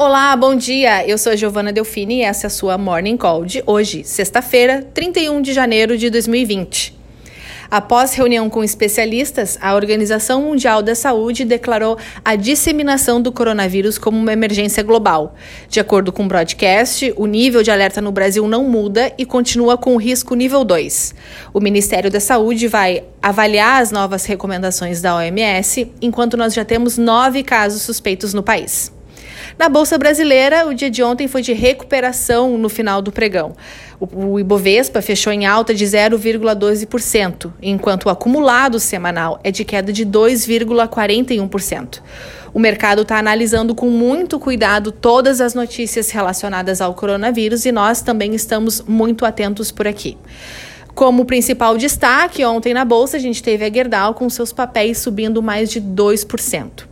Olá, bom dia. Eu sou a Giovana Delfini e essa é a sua Morning Call de hoje, sexta-feira, 31 de janeiro de 2020. Após reunião com especialistas, a Organização Mundial da Saúde declarou a disseminação do coronavírus como uma emergência global. De acordo com o broadcast, o nível de alerta no Brasil não muda e continua com o risco nível 2. O Ministério da Saúde vai avaliar as novas recomendações da OMS, enquanto nós já temos nove casos suspeitos no país. Na Bolsa Brasileira, o dia de ontem foi de recuperação no final do pregão. O Ibovespa fechou em alta de 0,12%, enquanto o acumulado semanal é de queda de 2,41%. O mercado está analisando com muito cuidado todas as notícias relacionadas ao coronavírus e nós também estamos muito atentos por aqui. Como principal destaque, ontem na Bolsa a gente teve a Gerdau com seus papéis subindo mais de 2%.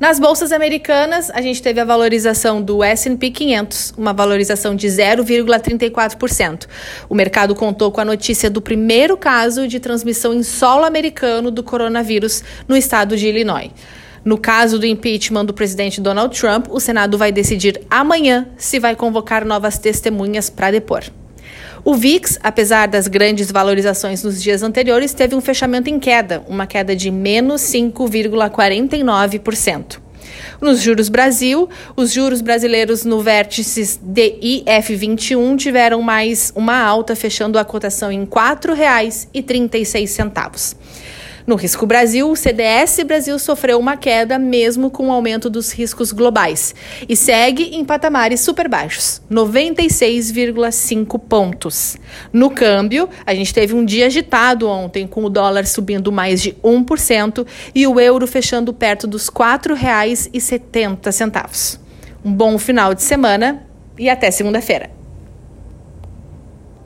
Nas bolsas americanas, a gente teve a valorização do S&P 500, uma valorização de 0,34%. O mercado contou com a notícia do primeiro caso de transmissão em solo americano do coronavírus no estado de Illinois. No caso do impeachment do presidente Donald Trump, o Senado vai decidir amanhã se vai convocar novas testemunhas para depor. O VIX, apesar das grandes valorizações nos dias anteriores, teve um fechamento em queda, uma queda de menos 5,49%. Nos juros Brasil, os juros brasileiros no vértices DIF21 tiveram mais uma alta, fechando a cotação em R$ 4,36. No Risco Brasil, o CDS Brasil sofreu uma queda mesmo com o aumento dos riscos globais e segue em patamares super baixos, 96,5 pontos. No câmbio, a gente teve um dia agitado ontem, com o dólar subindo mais de 1% e o euro fechando perto dos R$ 4,70. Um bom final de semana e até segunda-feira.